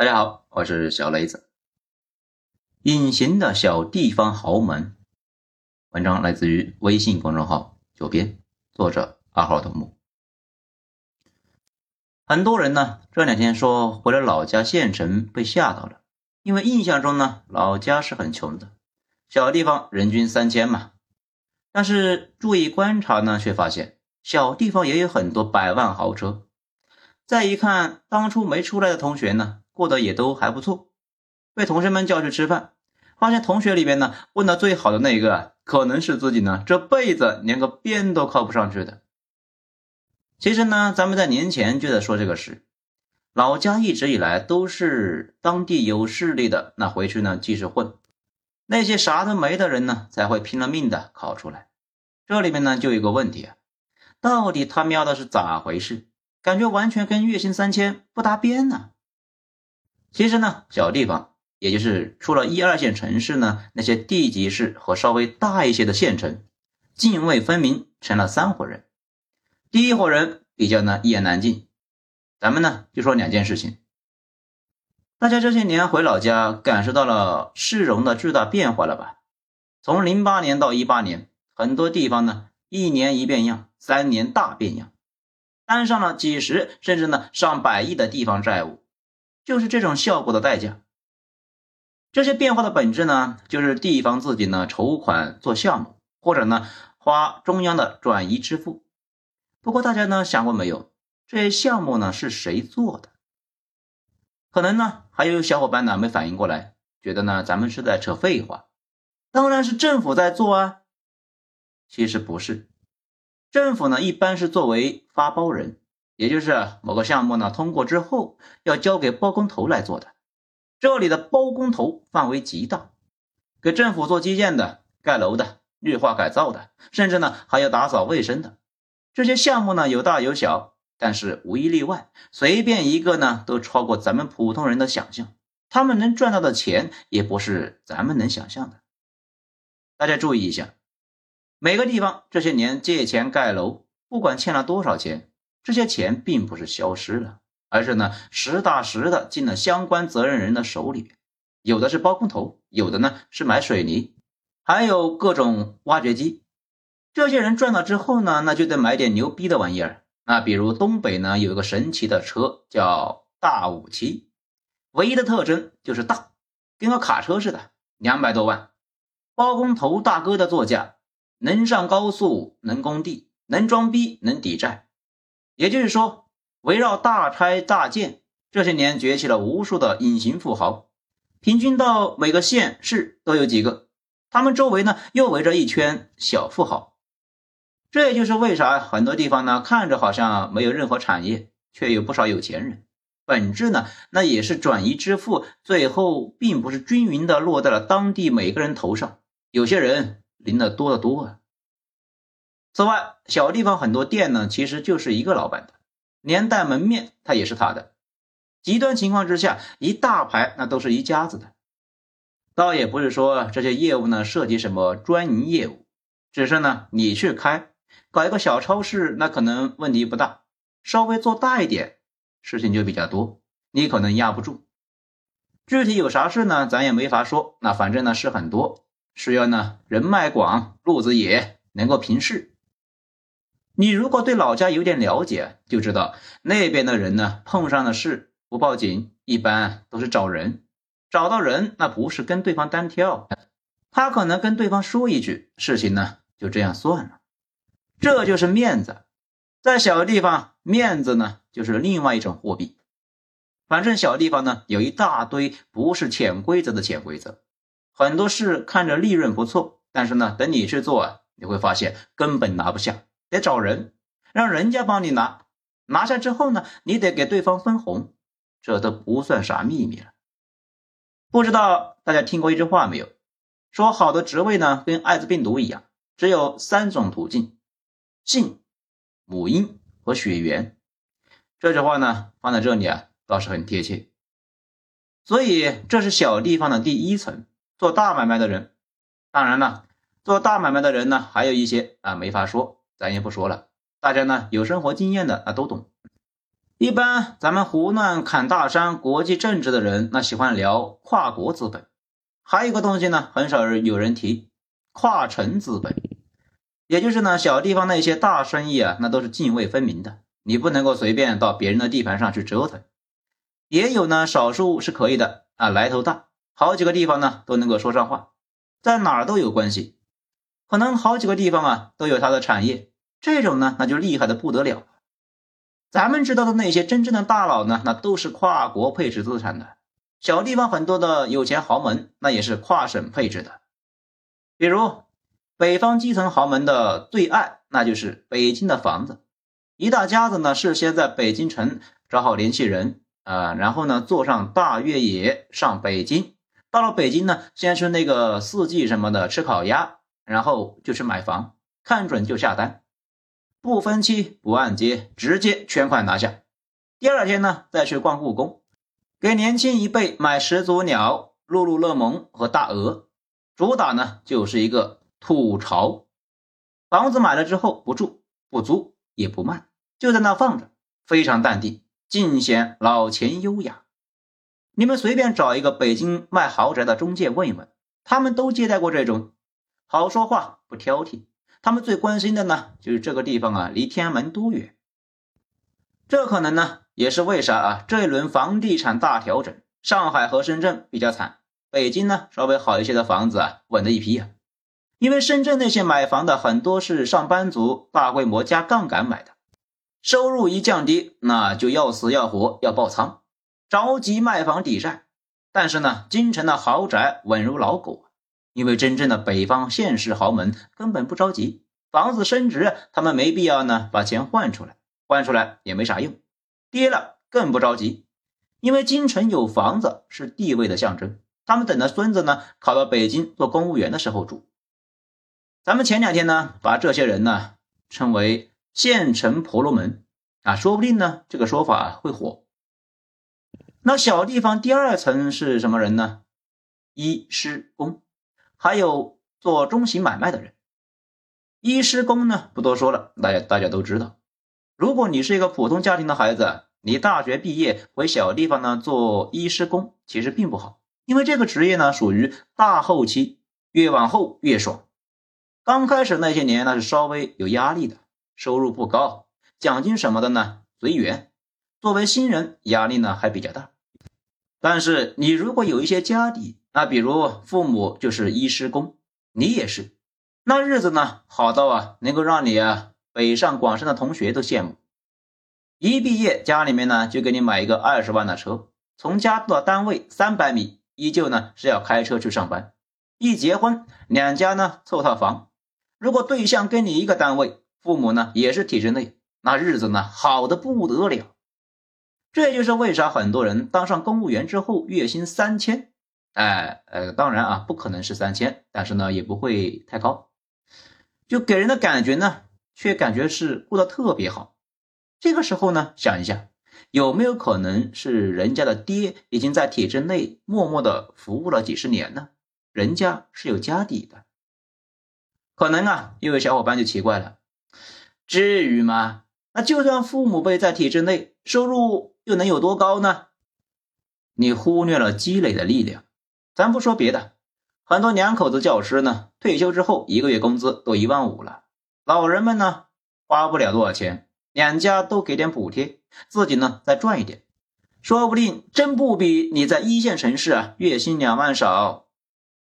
大家好，我是小雷子。隐形的小地方豪门，文章来自于微信公众号“九编”，作者二号头目。很多人呢这两天说回了老家县城被吓到了，因为印象中呢老家是很穷的，小地方人均三千嘛。但是注意观察呢，却发现小地方也有很多百万豪车。再一看，当初没出来的同学呢？过得也都还不错，被同学们叫去吃饭，发现同学里边呢混的最好的那一个，可能是自己呢这辈子连个边都靠不上去的。其实呢，咱们在年前就在说这个事，老家一直以来都是当地有势力的，那回去呢继续混，那些啥都没的人呢才会拼了命的考出来。这里面呢就有个问题啊，到底他喵的是咋回事？感觉完全跟月薪三千不搭边呢。其实呢，小地方，也就是除了一二线城市呢，那些地级市和稍微大一些的县城，泾渭分明，成了三伙人。第一伙人比较呢一言难尽，咱们呢就说两件事情。大家这些年回老家，感受到了市容的巨大变化了吧？从零八年到一八年，很多地方呢一年一变样，三年大变样，摊上了几十甚至呢上百亿的地方债务。就是这种效果的代价。这些变化的本质呢，就是地方自己呢筹款做项目，或者呢花中央的转移支付。不过大家呢想过没有，这些项目呢是谁做的？可能呢还有小伙伴呢没反应过来，觉得呢咱们是在扯废话。当然是政府在做啊。其实不是，政府呢一般是作为发包人。也就是某个项目呢通过之后，要交给包工头来做的。这里的包工头范围极大，给政府做基建的、盖楼的、绿化改造的，甚至呢还要打扫卫生的。这些项目呢有大有小，但是无一例外，随便一个呢都超过咱们普通人的想象。他们能赚到的钱也不是咱们能想象的。大家注意一下，每个地方这些年借钱盖楼，不管欠了多少钱。这些钱并不是消失了，而是呢实打实的进了相关责任人的手里边。有的是包工头，有的呢是买水泥，还有各种挖掘机。这些人赚了之后呢，那就得买点牛逼的玩意儿。那比如东北呢有一个神奇的车叫大五七，唯一的特征就是大，跟个卡车似的，两百多万。包工头大哥的座驾，能上高速，能工地，能装逼，能抵债。也就是说，围绕大拆大建，这些年崛起了无数的隐形富豪，平均到每个县市都有几个。他们周围呢，又围着一圈小富豪。这也就是为啥很多地方呢，看着好像没有任何产业，却有不少有钱人。本质呢，那也是转移支付，最后并不是均匀的落在了当地每个人头上，有些人领的多得多啊。此外，小地方很多店呢，其实就是一个老板的，连带门面他也是他的。极端情况之下，一大排那都是一家子的。倒也不是说这些业务呢涉及什么专营业务，只是呢你去开搞一个小超市，那可能问题不大；稍微做大一点，事情就比较多，你可能压不住。具体有啥事呢？咱也没法说。那反正呢事很多，需要呢人脉广，路子野，能够平事。你如果对老家有点了解，就知道那边的人呢，碰上的事不报警，一般都是找人。找到人，那不是跟对方单挑，他可能跟对方说一句，事情呢就这样算了。这就是面子，在小地方，面子呢就是另外一种货币。反正小地方呢有一大堆不是潜规则的潜规则，很多事看着利润不错，但是呢，等你去做，你会发现根本拿不下。得找人，让人家帮你拿，拿下之后呢，你得给对方分红，这都不算啥秘密了。不知道大家听过一句话没有？说好的职位呢，跟艾滋病毒一样，只有三种途径：性、母婴和血缘。这句话呢，放在这里啊，倒是很贴切。所以这是小地方的第一层，做大买卖的人。当然了，做大买卖的人呢，还有一些啊，没法说。咱也不说了，大家呢有生活经验的啊都懂。一般咱们胡乱侃大山、国际政治的人，那喜欢聊跨国资本。还有一个东西呢，很少有人提，跨城资本。也就是呢，小地方那些大生意啊，那都是泾渭分明的，你不能够随便到别人的地盘上去折腾。也有呢，少数是可以的啊，来头大，好几个地方呢都能够说上话，在哪儿都有关系，可能好几个地方啊都有他的产业，这种呢那就厉害的不得了。咱们知道的那些真正的大佬呢，那都是跨国配置资产的。小地方很多的有钱豪门，那也是跨省配置的。比如北方基层豪门的最爱，那就是北京的房子。一大家子呢，事先在北京城找好联系人啊，然后呢坐上大越野上北京。到了北京呢，先吃那个四季什么的，吃烤鸭，然后就去买房，看准就下单。不分期不按揭，直接全款拿下。第二天呢，再去逛故宫，给年轻一辈买始祖鸟、露露乐檬和大鹅。主打呢就是一个吐槽。房子买了之后不住不租也不卖，就在那放着，非常淡定，尽显老钱优雅。你们随便找一个北京卖豪宅的中介问一问，他们都接待过这种，好说话不挑剔。他们最关心的呢，就是这个地方啊，离天安门多远？这可能呢，也是为啥啊，这一轮房地产大调整，上海和深圳比较惨，北京呢稍微好一些的房子啊，稳的一批啊。因为深圳那些买房的很多是上班族，大规模加杠杆买的，收入一降低，那就要死要活要爆仓，着急卖房抵债。但是呢，京城的豪宅稳如老狗。因为真正的北方县市豪门根本不着急，房子升值，他们没必要呢把钱换出来，换出来也没啥用，跌了更不着急，因为京城有房子是地位的象征，他们等着孙子呢考到北京做公务员的时候住。咱们前两天呢把这些人呢称为县城婆罗门啊，说不定呢这个说法会火。那小地方第二层是什么人呢？医师公。还有做中型买卖的人，医师工呢不多说了，大家大家都知道。如果你是一个普通家庭的孩子，你大学毕业回小地方呢做医师工，其实并不好，因为这个职业呢属于大后期，越往后越爽。刚开始那些年那是稍微有压力的，收入不高，奖金什么的呢随缘。作为新人，压力呢还比较大。但是你如果有一些家底，那比如父母就是医师工，你也是，那日子呢好到啊，能够让你啊北上广深的同学都羡慕。一毕业家里面呢就给你买一个二十万的车，从家到单位三百米，依旧呢是要开车去上班。一结婚，两家呢凑套房，如果对象跟你一个单位，父母呢也是体制内，那日子呢好的不得了。这就是为啥很多人当上公务员之后月薪三千，哎呃，当然啊，不可能是三千，但是呢也不会太高，就给人的感觉呢，却感觉是过得特别好。这个时候呢，想一下，有没有可能是人家的爹已经在体制内默默的服务了几十年呢？人家是有家底的。可能啊，又有小伙伴就奇怪了，至于吗？那就算父母辈在体制内，收入。又能有多高呢？你忽略了积累的力量。咱不说别的，很多两口子教师呢，退休之后一个月工资都一万五了。老人们呢，花不了多少钱，两家都给点补贴，自己呢再赚一点，说不定真不比你在一线城市啊月薪两万少。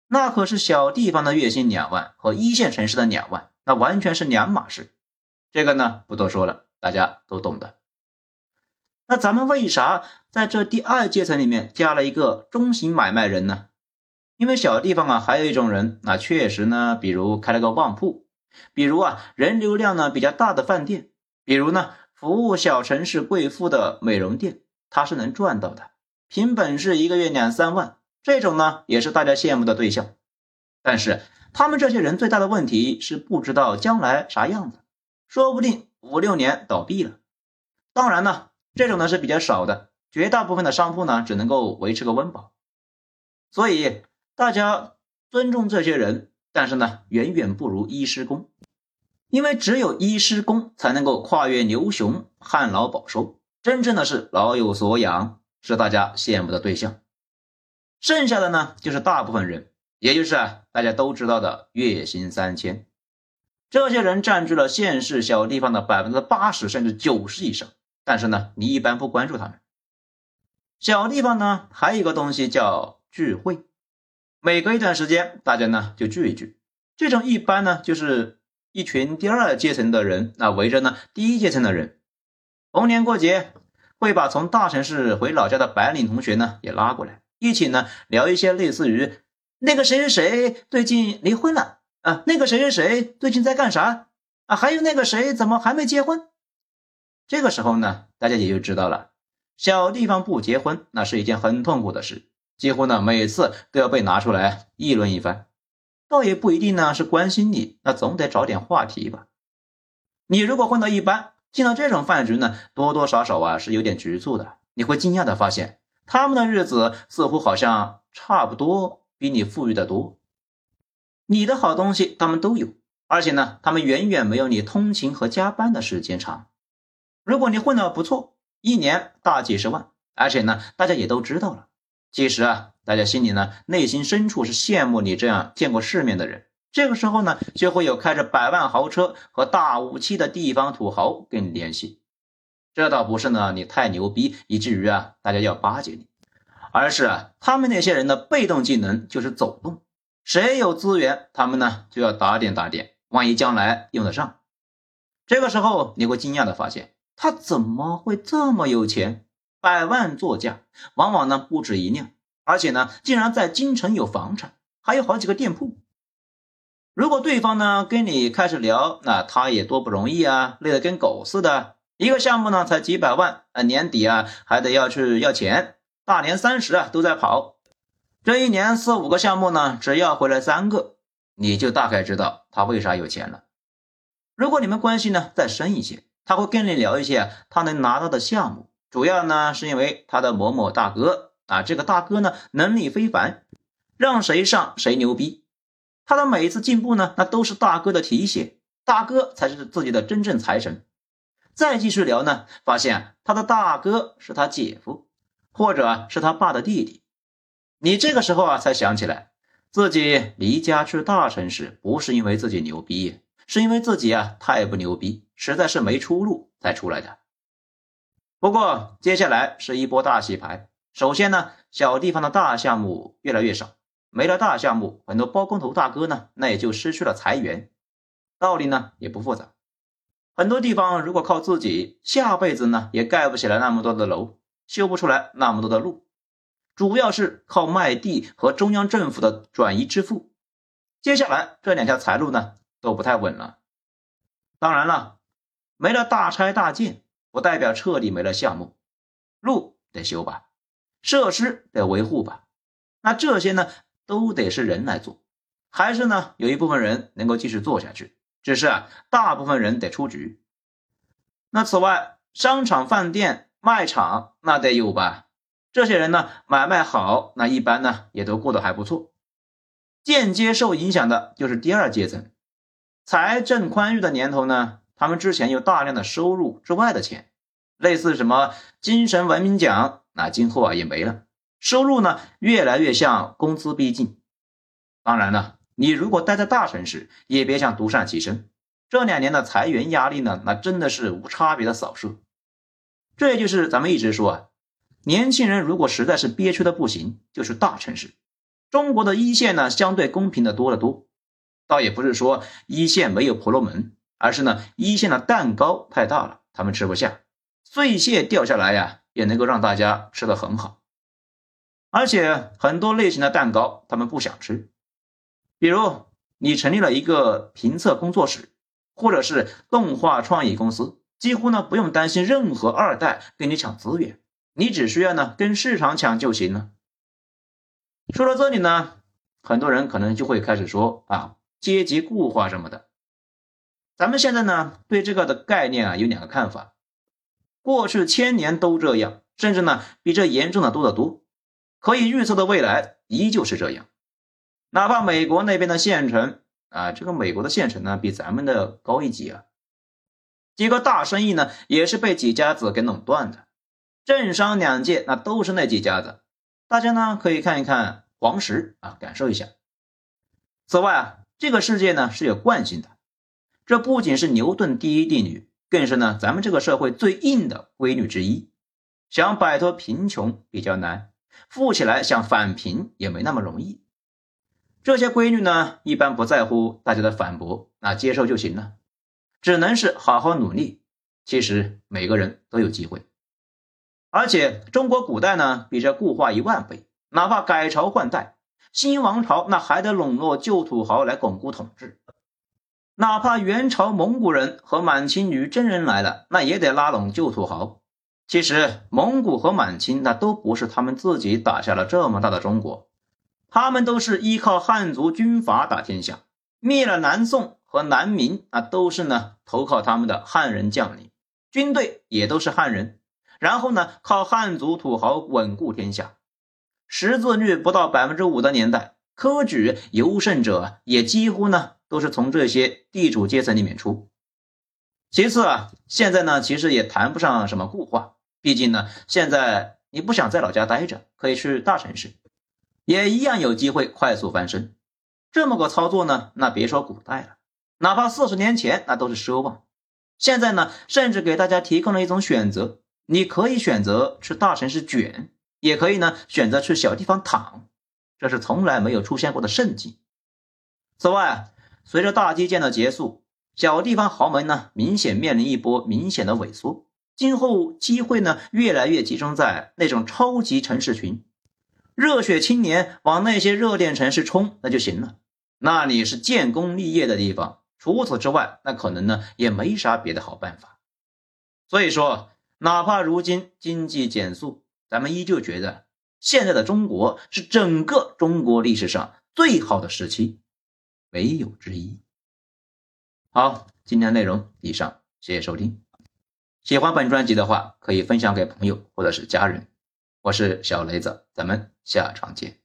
那可是小地方的月薪两万和一线城市的两万，那完全是两码事。这个呢不多说了，大家都懂的。那咱们为啥在这第二阶层里面加了一个中型买卖人呢？因为小地方啊，还有一种人，那确实呢，比如开了个旺铺，比如啊人流量呢比较大的饭店，比如呢服务小城市贵妇的美容店，他是能赚到的，凭本事一个月两三万，这种呢也是大家羡慕的对象。但是他们这些人最大的问题是不知道将来啥样子，说不定五六年倒闭了。当然呢。这种呢是比较少的，绝大部分的商铺呢只能够维持个温饱，所以大家尊重这些人，但是呢远远不如医师工，因为只有医师工才能够跨越牛熊，旱涝保收，真正的是老有所养，是大家羡慕的对象。剩下的呢，就是大部分人，也就是啊大家都知道的月薪三千。这些人占据了县市小地方的百分之八十甚至九十以上，但是呢，你一般不关注他们。小地方呢，还有一个东西叫聚会，每隔一段时间，大家呢就聚一聚。这种一般呢，就是一群第二阶层的人，那围着呢第一阶层的人，逢年过节会把从大城市回老家的白领同学呢也拉过来，一起呢聊一些类似于那个谁谁谁最近离婚了啊，那个谁谁谁最近在干啥啊，还有那个谁怎么还没结婚？这个时候呢，大家也就知道了。小地方不结婚，那是一件很痛苦的事，几乎呢每次都要被拿出来议论一番。倒也不一定呢是关心你，那总得找点话题吧。你如果混到一般，进到这种饭局呢，多多少少啊是有点局促的。你会惊讶的发现，他们的日子似乎好像差不多比你富裕的多。你的好东西他们都有，而且呢，他们远远没有你通勤和加班的时间长。如果你混得不错。一年大几十万，而且呢，大家也都知道了。其实啊，大家心里呢，内心深处是羡慕你这样见过世面的人。这个时候呢，就会有开着百万豪车和大武器的地方土豪跟你联系。这倒不是呢，你太牛逼，以至于啊，大家要巴结你，而是啊，他们那些人的被动技能就是走动。谁有资源，他们呢就要打点打点，万一将来用得上。这个时候，你会惊讶的发现。他怎么会这么有钱？百万座驾，往往呢不止一辆，而且呢，竟然在京城有房产，还有好几个店铺。如果对方呢跟你开始聊，那他也多不容易啊，累得跟狗似的。一个项目呢才几百万，啊年底啊还得要去要钱，大年三十啊都在跑。这一年四五个项目呢，只要回来三个，你就大概知道他为啥有钱了。如果你们关系呢再深一些。他会跟你聊一些他能拿到的项目，主要呢是因为他的某某大哥啊，这个大哥呢能力非凡，让谁上谁牛逼。他的每一次进步呢，那都是大哥的提携，大哥才是自己的真正财神。再继续聊呢，发现他的大哥是他姐夫，或者是他爸的弟弟。你这个时候啊才想起来，自己离家去大城市不是因为自己牛逼。是因为自己啊太不牛逼，实在是没出路才出来的。不过接下来是一波大洗牌。首先呢，小地方的大项目越来越少，没了大项目，很多包工头大哥呢，那也就失去了财源。道理呢也不复杂，很多地方如果靠自己，下辈子呢也盖不起来那么多的楼，修不出来那么多的路，主要是靠卖地和中央政府的转移支付。接下来这两条财路呢？都不太稳了。当然了，没了大拆大建，不代表彻底没了项目。路得修吧，设施得维护吧，那这些呢，都得是人来做。还是呢，有一部分人能够继续做下去，只是啊，大部分人得出局。那此外，商场、饭店、卖场那得有吧？这些人呢，买卖好，那一般呢，也都过得还不错。间接受影响的就是第二阶层。财政宽裕的年头呢，他们之前有大量的收入之外的钱，类似什么精神文明奖，那今后啊也没了，收入呢越来越向工资逼近。当然了，你如果待在大城市，也别想独善其身。这两年的裁员压力呢，那真的是无差别的扫射。这也就是咱们一直说啊，年轻人如果实在是憋屈的不行，就去大城市。中国的一线呢，相对公平的多得多。倒也不是说一线没有婆罗门，而是呢一线的蛋糕太大了，他们吃不下，碎屑掉下来呀也能够让大家吃得很好，而且很多类型的蛋糕他们不想吃，比如你成立了一个评测工作室，或者是动画创意公司，几乎呢不用担心任何二代跟你抢资源，你只需要呢跟市场抢就行了。说到这里呢，很多人可能就会开始说啊。阶级固化什么的，咱们现在呢对这个的概念啊有两个看法。过去千年都这样，甚至呢比这严重的多得多。可以预测的未来依旧是这样。哪怕美国那边的县城啊，这个美国的县城呢比咱们的高一级啊，几个大生意呢也是被几家子给垄断的。政商两界那都是那几家子。大家呢可以看一看黄石啊，感受一下。此外啊，这个世界呢是有惯性的，这不仅是牛顿第一定律，更是呢咱们这个社会最硬的规律之一。想摆脱贫穷比较难，富起来想返贫也没那么容易。这些规律呢，一般不在乎大家的反驳，那接受就行了，只能是好好努力。其实每个人都有机会。而且中国古代呢，比这固化一万倍。哪怕改朝换代，新王朝那还得笼络旧土豪来巩固统治。哪怕元朝蒙古人和满清女真人来了，那也得拉拢旧土豪。其实蒙古和满清那都不是他们自己打下了这么大的中国，他们都是依靠汉族军阀打天下。灭了南宋和南明，那都是呢投靠他们的汉人将领，军队也都是汉人。然后呢，靠汉族土豪稳固天下，识字率不到百分之五的年代，科举尤胜者也几乎呢都是从这些地主阶层里面出。其次啊，现在呢其实也谈不上什么固化，毕竟呢现在你不想在老家待着，可以去大城市，也一样有机会快速翻身。这么个操作呢，那别说古代了，哪怕四十年前那都是奢望。现在呢，甚至给大家提供了一种选择。你可以选择去大城市卷，也可以呢选择去小地方躺，这是从来没有出现过的盛景。此外，随着大基建的结束，小地方豪门呢明显面临一波明显的萎缩，今后机会呢越来越集中在那种超级城市群，热血青年往那些热点城市冲那就行了，那里是建功立业的地方。除此之外，那可能呢也没啥别的好办法。所以说。哪怕如今经济减速，咱们依旧觉得现在的中国是整个中国历史上最好的时期，没有之一。好，今天内容以上，谢谢收听。喜欢本专辑的话，可以分享给朋友或者是家人。我是小雷子，咱们下场见。